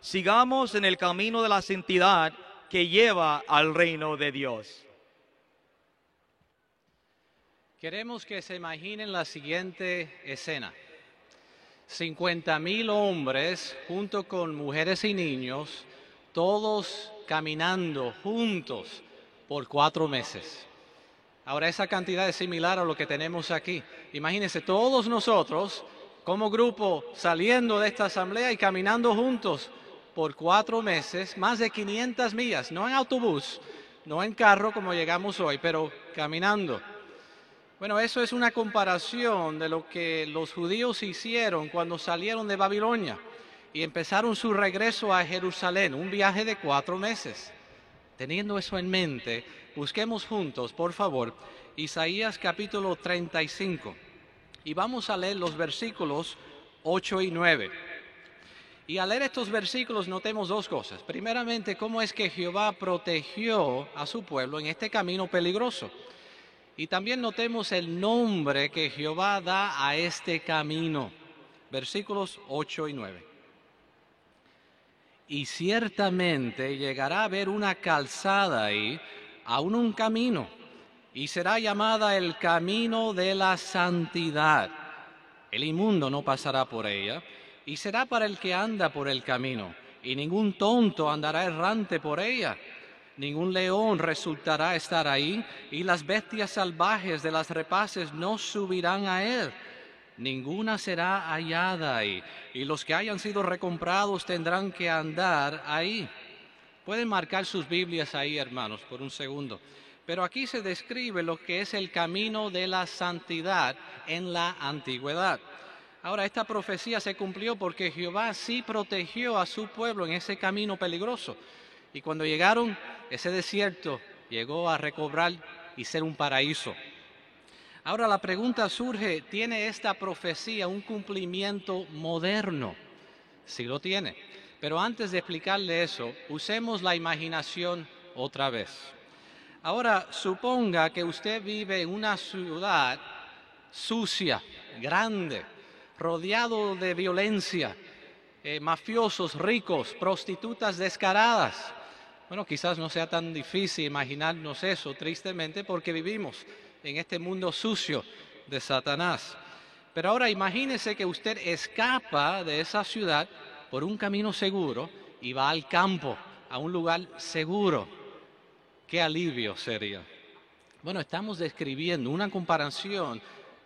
sigamos en el camino de la santidad que lleva al reino de Dios. Queremos que se imaginen la siguiente escena. 50 mil hombres junto con mujeres y niños, todos caminando juntos por cuatro meses. Ahora esa cantidad es similar a lo que tenemos aquí. Imagínense todos nosotros como grupo saliendo de esta asamblea y caminando juntos por cuatro meses, más de 500 millas, no en autobús, no en carro como llegamos hoy, pero caminando. Bueno, eso es una comparación de lo que los judíos hicieron cuando salieron de Babilonia y empezaron su regreso a Jerusalén, un viaje de cuatro meses. Teniendo eso en mente, busquemos juntos, por favor, Isaías capítulo 35 y vamos a leer los versículos 8 y 9. Y al leer estos versículos notemos dos cosas. Primeramente, cómo es que Jehová protegió a su pueblo en este camino peligroso. Y también notemos el nombre que Jehová da a este camino. Versículos 8 y 9. Y ciertamente llegará a haber una calzada ahí, aún un camino, y será llamada el camino de la santidad. El inmundo no pasará por ella, y será para el que anda por el camino, y ningún tonto andará errante por ella ningún león resultará estar ahí, y las bestias salvajes de las repaces no subirán a él. Ninguna será hallada ahí, y los que hayan sido recomprados tendrán que andar ahí. Pueden marcar sus Biblias ahí, hermanos, por un segundo. Pero aquí se describe lo que es el camino de la santidad en la antigüedad. Ahora, esta profecía se cumplió porque Jehová sí protegió a su pueblo en ese camino peligroso. Y cuando llegaron, ese desierto llegó a recobrar y ser un paraíso. Ahora la pregunta surge, ¿tiene esta profecía un cumplimiento moderno? Sí lo tiene. Pero antes de explicarle eso, usemos la imaginación otra vez. Ahora, suponga que usted vive en una ciudad sucia, grande, rodeado de violencia, eh, mafiosos ricos, prostitutas descaradas. Bueno, quizás no sea tan difícil imaginarnos eso, tristemente, porque vivimos en este mundo sucio de Satanás. Pero ahora imagínese que usted escapa de esa ciudad por un camino seguro y va al campo, a un lugar seguro. Qué alivio sería. Bueno, estamos describiendo una comparación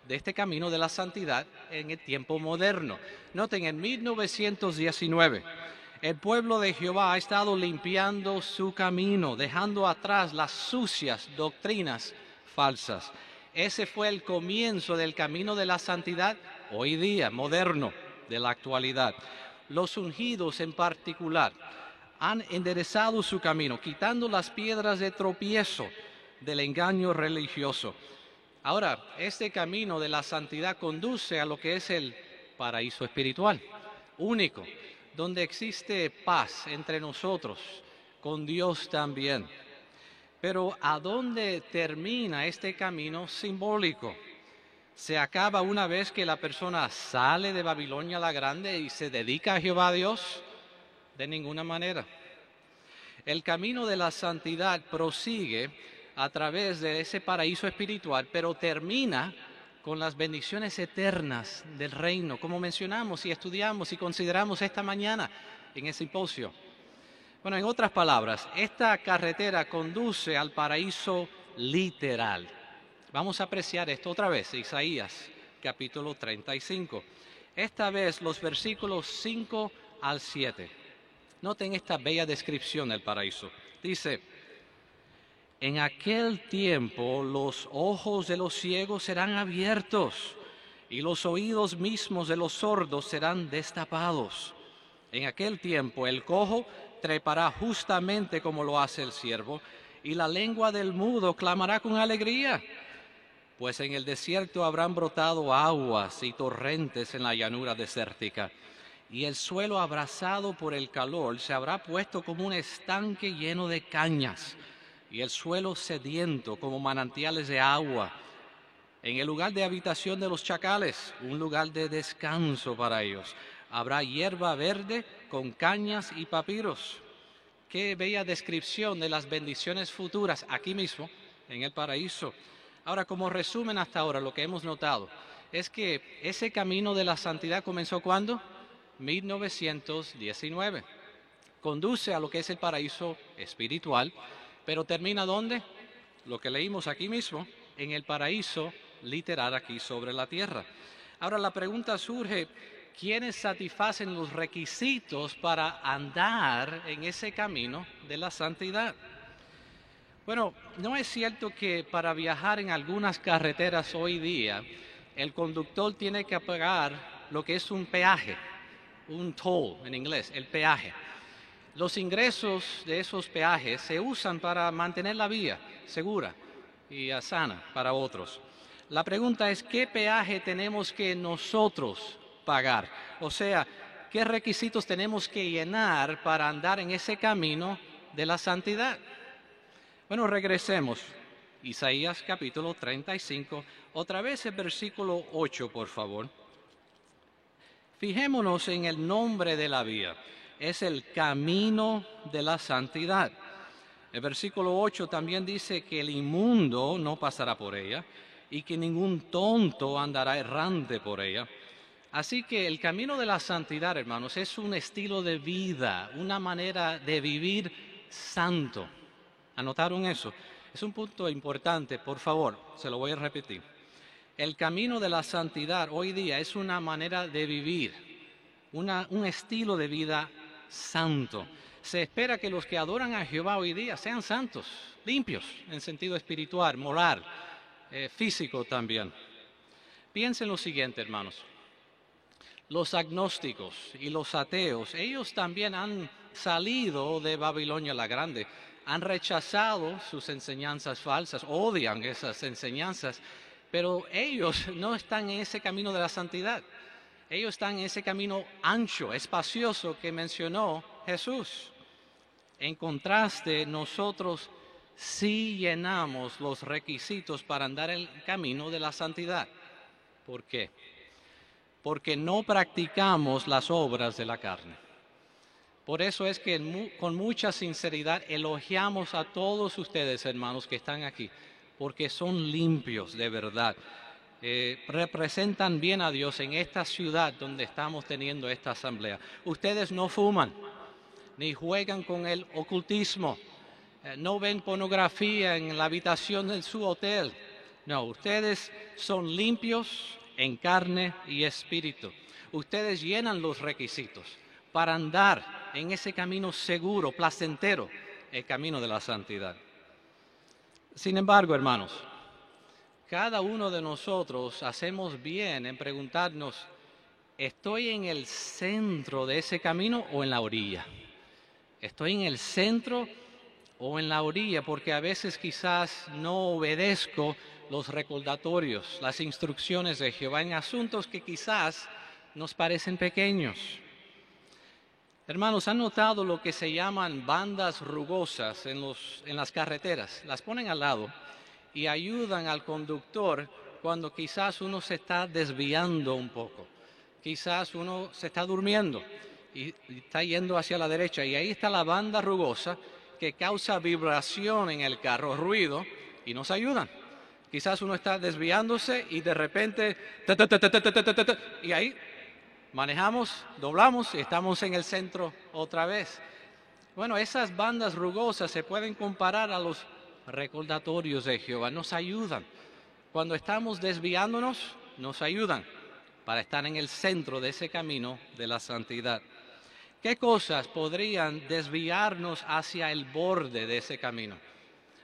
de este camino de la santidad en el tiempo moderno. Noten, en 1919 el pueblo de Jehová ha estado limpiando su camino, dejando atrás las sucias doctrinas falsas. Ese fue el comienzo del camino de la santidad hoy día, moderno, de la actualidad. Los ungidos en particular han enderezado su camino, quitando las piedras de tropiezo del engaño religioso. Ahora, este camino de la santidad conduce a lo que es el paraíso espiritual, único, donde existe paz entre nosotros, con Dios también. Pero ¿a dónde termina este camino simbólico? ¿Se acaba una vez que la persona sale de Babilonia la Grande y se dedica a Jehová Dios? De ninguna manera. El camino de la santidad prosigue a través de ese paraíso espiritual, pero termina con las bendiciones eternas del reino, como mencionamos y estudiamos y consideramos esta mañana en el simposio. Bueno, en otras palabras, esta carretera conduce al paraíso literal. Vamos a apreciar esto otra vez, Isaías capítulo 35. Esta vez los versículos 5 al 7. Noten esta bella descripción del paraíso. Dice, en aquel tiempo los ojos de los ciegos serán abiertos y los oídos mismos de los sordos serán destapados. En aquel tiempo el cojo trepará justamente como lo hace el siervo y la lengua del mudo clamará con alegría. Pues en el desierto habrán brotado aguas y torrentes en la llanura desértica, y el suelo abrasado por el calor se habrá puesto como un estanque lleno de cañas y el suelo sediento como manantiales de agua. En el lugar de habitación de los chacales, un lugar de descanso para ellos. Habrá hierba verde con cañas y papiros. Qué bella descripción de las bendiciones futuras aquí mismo, en el paraíso. Ahora, como resumen hasta ahora, lo que hemos notado es que ese camino de la santidad comenzó cuando? 1919. Conduce a lo que es el paraíso espiritual, pero termina ¿dónde? Lo que leímos aquí mismo, en el paraíso literal aquí sobre la tierra. Ahora la pregunta surge, ¿quiénes satisfacen los requisitos para andar en ese camino de la santidad? Bueno, no es cierto que para viajar en algunas carreteras hoy día el conductor tiene que pagar lo que es un peaje, un toll en inglés, el peaje. Los ingresos de esos peajes se usan para mantener la vía segura y sana para otros. La pregunta es, ¿qué peaje tenemos que nosotros pagar? O sea, ¿qué requisitos tenemos que llenar para andar en ese camino de la santidad? Bueno, regresemos. Isaías capítulo 35, otra vez el versículo 8, por favor. Fijémonos en el nombre de la vía. Es el camino de la santidad. El versículo 8 también dice que el inmundo no pasará por ella y que ningún tonto andará errante por ella. Así que el camino de la santidad, hermanos, es un estilo de vida, una manera de vivir santo. ¿Anotaron eso? Es un punto importante, por favor, se lo voy a repetir. El camino de la santidad hoy día es una manera de vivir, un estilo de vida santo. Se espera que los que adoran a Jehová hoy día sean santos, limpios en sentido espiritual, moral, eh, físico también. Piensen lo siguiente, hermanos. Los agnósticos y los ateos, ellos también han salido de Babilonia la Grande, han rechazado sus enseñanzas falsas, odian esas enseñanzas, pero ellos no están en ese camino de la santidad. Ellos están en ese camino ancho, espacioso que mencionó Jesús. En contraste, nosotros si llenamos los requisitos para andar el camino de la santidad. ¿Por qué? Porque no practicamos las obras de la carne. Por eso es que con mucha sinceridad elogiamos a todos ustedes, hermanos, que están aquí, porque son limpios de verdad. Eh, representan bien a Dios en esta ciudad donde estamos teniendo esta asamblea. Ustedes no fuman, ni juegan con el ocultismo, eh, no ven pornografía en la habitación de su hotel. No, ustedes son limpios en carne y espíritu. Ustedes llenan los requisitos para andar en ese camino seguro, placentero, el camino de la santidad. Sin embargo, hermanos, cada uno de nosotros hacemos bien en preguntarnos, ¿estoy en el centro de ese camino o en la orilla? ¿Estoy en el centro o en la orilla, porque a veces quizás no obedezco los recordatorios, las instrucciones de Jehová en asuntos que quizás nos parecen pequeños. Hermanos, ¿han notado lo que se llaman bandas rugosas en, los, en las carreteras? Las ponen al lado y ayudan al conductor cuando quizás uno se está desviando un poco, quizás uno se está durmiendo y está yendo hacia la derecha y ahí está la banda rugosa que causa vibración en el carro, ruido, y nos ayudan. Quizás uno está desviándose y de repente, y ahí manejamos, doblamos y estamos en el centro otra vez. Bueno, esas bandas rugosas se pueden comparar a los recordatorios de Jehová, nos ayudan. Cuando estamos desviándonos, nos ayudan para estar en el centro de ese camino de la santidad. ¿Qué cosas podrían desviarnos hacia el borde de ese camino?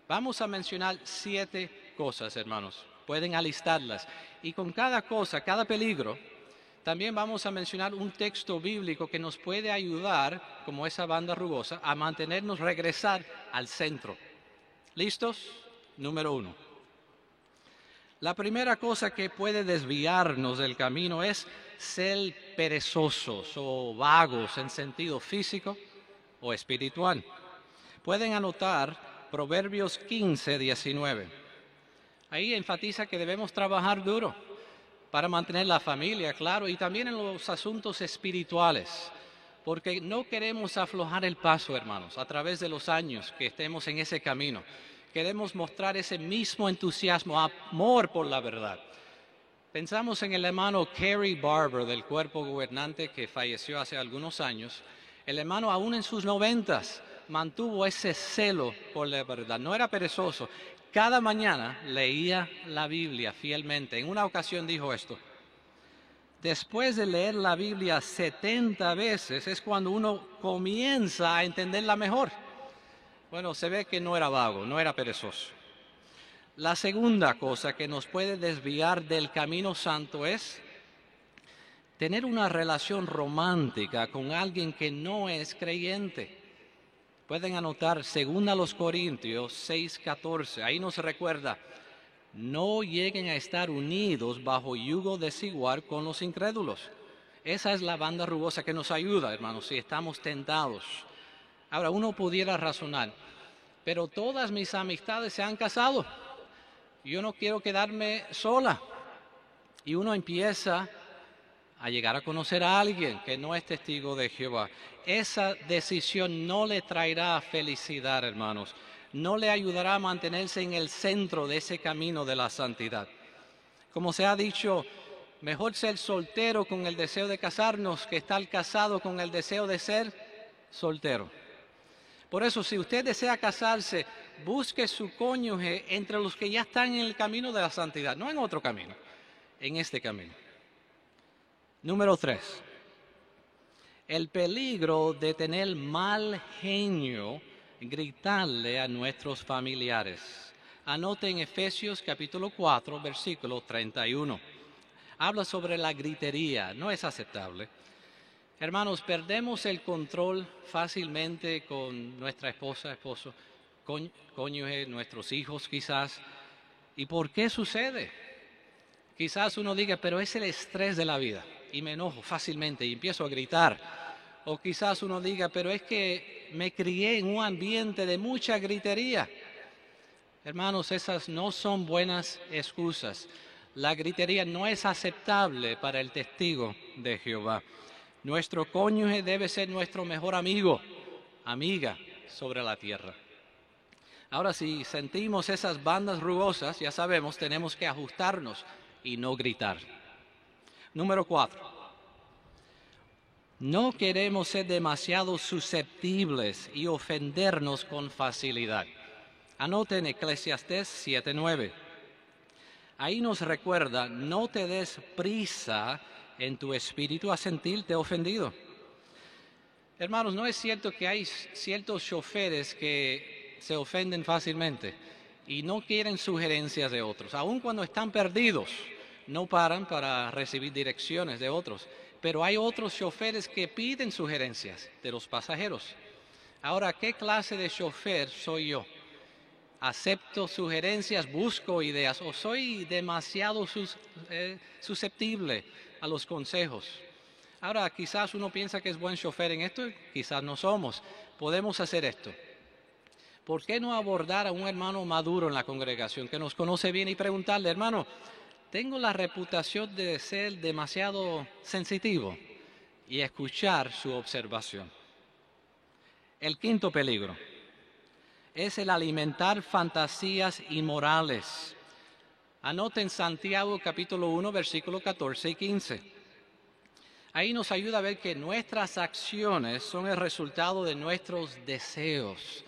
Vamos a mencionar siete cosas, hermanos. Pueden alistarlas. Y con cada cosa, cada peligro, también vamos a mencionar un texto bíblico que nos puede ayudar, como esa banda rugosa, a mantenernos regresar al centro. ¿Listos? Número uno. La primera cosa que puede desviarnos del camino es ser perezosos o vagos en sentido físico o espiritual. Pueden anotar Proverbios 15, 19. Ahí enfatiza que debemos trabajar duro, para mantener la familia, claro, y también en los asuntos espirituales, porque no queremos aflojar el paso, hermanos, a través de los años que estemos en ese camino. Queremos mostrar ese mismo entusiasmo, amor por la verdad. Pensamos en el hermano Kerry Barber del cuerpo gobernante que falleció hace algunos años. El hermano aún en sus noventas mantuvo ese celo por la verdad, no era perezoso. Cada mañana leía la Biblia fielmente. En una ocasión dijo esto, después de leer la Biblia 70 veces es cuando uno comienza a entenderla mejor. Bueno, se ve que no era vago, no era perezoso. La segunda cosa que nos puede desviar del camino santo es tener una relación romántica con alguien que no es creyente. Pueden anotar según a los Corintios 6:14. Ahí nos recuerda, no lleguen a estar unidos bajo yugo desigual con los incrédulos. Esa es la banda rugosa que nos ayuda, hermanos, si estamos tentados. Ahora, uno pudiera razonar, pero todas mis amistades se han casado. Yo no quiero quedarme sola. Y uno empieza a llegar a conocer a alguien que no es testigo de Jehová. Esa decisión no le traerá felicidad, hermanos. No le ayudará a mantenerse en el centro de ese camino de la santidad. Como se ha dicho, mejor ser soltero con el deseo de casarnos que estar casado con el deseo de ser soltero. Por eso, si usted desea casarse, busque su cónyuge entre los que ya están en el camino de la santidad, no en otro camino, en este camino. Número tres, el peligro de tener mal genio gritarle a nuestros familiares. Anoten Efesios capítulo 4, versículo 31. Habla sobre la gritería, no es aceptable. Hermanos, perdemos el control fácilmente con nuestra esposa, esposo, cónyuge, nuestros hijos quizás. ¿Y por qué sucede? Quizás uno diga, pero es el estrés de la vida y me enojo fácilmente y empiezo a gritar. O quizás uno diga, pero es que me crié en un ambiente de mucha gritería. Hermanos, esas no son buenas excusas. La gritería no es aceptable para el testigo de Jehová. Nuestro cónyuge debe ser nuestro mejor amigo, amiga sobre la tierra. Ahora, si sentimos esas bandas rugosas, ya sabemos, tenemos que ajustarnos y no gritar. Número cuatro. No queremos ser demasiado susceptibles y ofendernos con facilidad. Anoten Eclesiastés 7:9. Ahí nos recuerda, no te des prisa en tu espíritu a sentirte ofendido. Hermanos, no es cierto que hay ciertos choferes que se ofenden fácilmente y no quieren sugerencias de otros, aun cuando están perdidos no paran para recibir direcciones de otros, pero hay otros choferes que piden sugerencias de los pasajeros. Ahora, ¿qué clase de chofer soy yo? ¿Acepto sugerencias, busco ideas o soy demasiado eh, susceptible a los consejos? Ahora, quizás uno piensa que es buen chofer en esto, quizás no somos. Podemos hacer esto. ¿Por qué no abordar a un hermano maduro en la congregación que nos conoce bien y preguntarle, hermano, tengo la reputación de ser demasiado sensitivo y escuchar su observación. El quinto peligro es el alimentar fantasías inmorales. Anoten Santiago capítulo 1 versículo 14 y 15. Ahí nos ayuda a ver que nuestras acciones son el resultado de nuestros deseos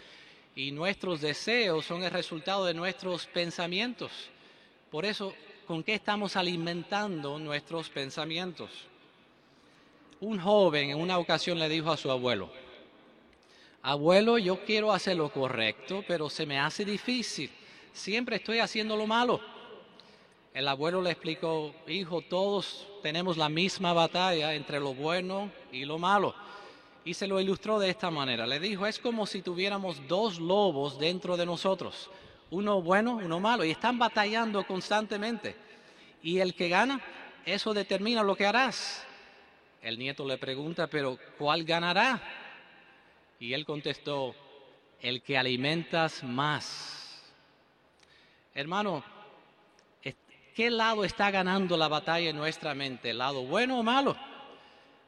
y nuestros deseos son el resultado de nuestros pensamientos. Por eso con qué estamos alimentando nuestros pensamientos. Un joven en una ocasión le dijo a su abuelo, abuelo, yo quiero hacer lo correcto, pero se me hace difícil, siempre estoy haciendo lo malo. El abuelo le explicó, hijo, todos tenemos la misma batalla entre lo bueno y lo malo. Y se lo ilustró de esta manera. Le dijo, es como si tuviéramos dos lobos dentro de nosotros uno bueno, uno malo, y están batallando constantemente. Y el que gana, eso determina lo que harás. El nieto le pregunta, pero ¿cuál ganará? Y él contestó, el que alimentas más. Hermano, ¿Qué lado está ganando la batalla en nuestra mente? ¿El lado bueno o malo?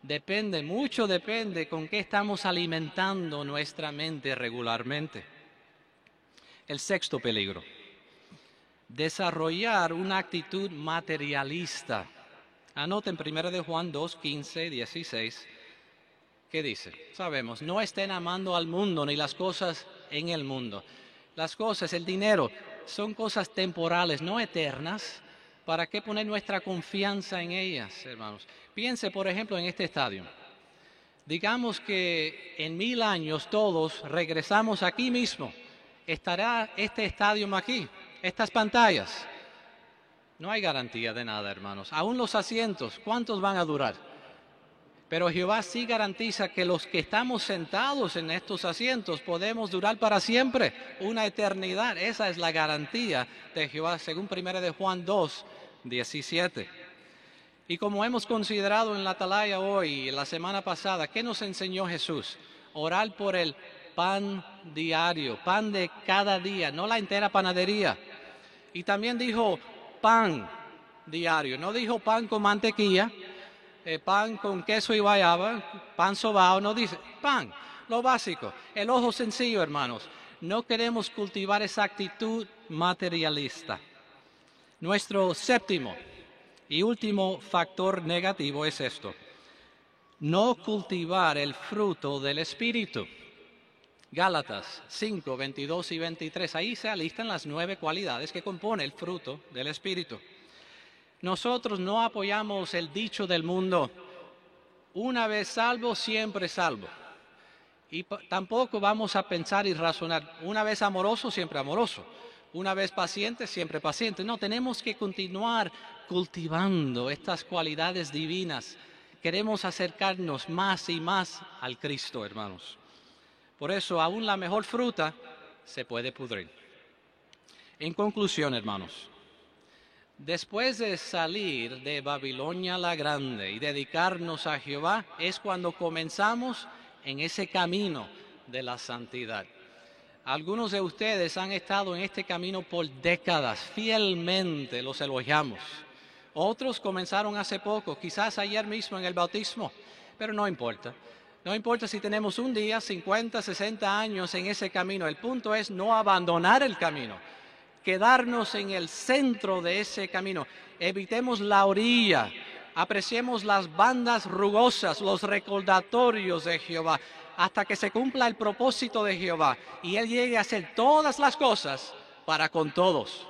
Depende, mucho depende con qué estamos alimentando nuestra mente regularmente. El sexto peligro, desarrollar una actitud materialista. Anoten 1 de Juan 2, 15, 16. ¿Qué dice? Sabemos, no estén amando al mundo ni las cosas en el mundo. Las cosas, el dinero, son cosas temporales, no eternas. ¿Para qué poner nuestra confianza en ellas, hermanos? Piense, por ejemplo, en este estadio. Digamos que en mil años todos regresamos aquí mismo. ¿Estará este estadio aquí? Estas pantallas. No hay garantía de nada, hermanos. Aún los asientos, ¿cuántos van a durar? Pero Jehová sí garantiza que los que estamos sentados en estos asientos podemos durar para siempre, una eternidad. Esa es la garantía de Jehová, según 1 de Juan 2, 17. Y como hemos considerado en la atalaya hoy y la semana pasada, ¿qué nos enseñó Jesús? Orar por el pan diario, pan de cada día, no la entera panadería. Y también dijo pan diario, no dijo pan con mantequilla, eh, pan con queso y guayaba, pan sobao, no dice pan, lo básico, el ojo sencillo, hermanos. No queremos cultivar esa actitud materialista. Nuestro séptimo y último factor negativo es esto, no cultivar el fruto del Espíritu. Gálatas 5, 22 y 23, ahí se alistan las nueve cualidades que compone el fruto del Espíritu. Nosotros no apoyamos el dicho del mundo, una vez salvo, siempre salvo. Y tampoco vamos a pensar y razonar, una vez amoroso, siempre amoroso. Una vez paciente, siempre paciente. No, tenemos que continuar cultivando estas cualidades divinas. Queremos acercarnos más y más al Cristo, hermanos. Por eso, aún la mejor fruta se puede pudrir. En conclusión, hermanos, Después de salir de Babilonia la Grande y dedicarnos a Jehová, es cuando comenzamos en ese camino de la santidad. Algunos de ustedes han estado en este camino por décadas, fielmente los elogiamos. Otros comenzaron hace poco, quizás ayer mismo en el bautismo, pero no importa. No importa si tenemos un día, 50, 60 años en ese camino. El punto es no abandonar el camino quedarnos en el centro de ese camino. Evitemos la orilla, apreciemos las bandas rugosas, los recordatorios de Jehová, hasta que se cumpla el propósito de Jehová y Él llegue a hacer todas las cosas para con todos.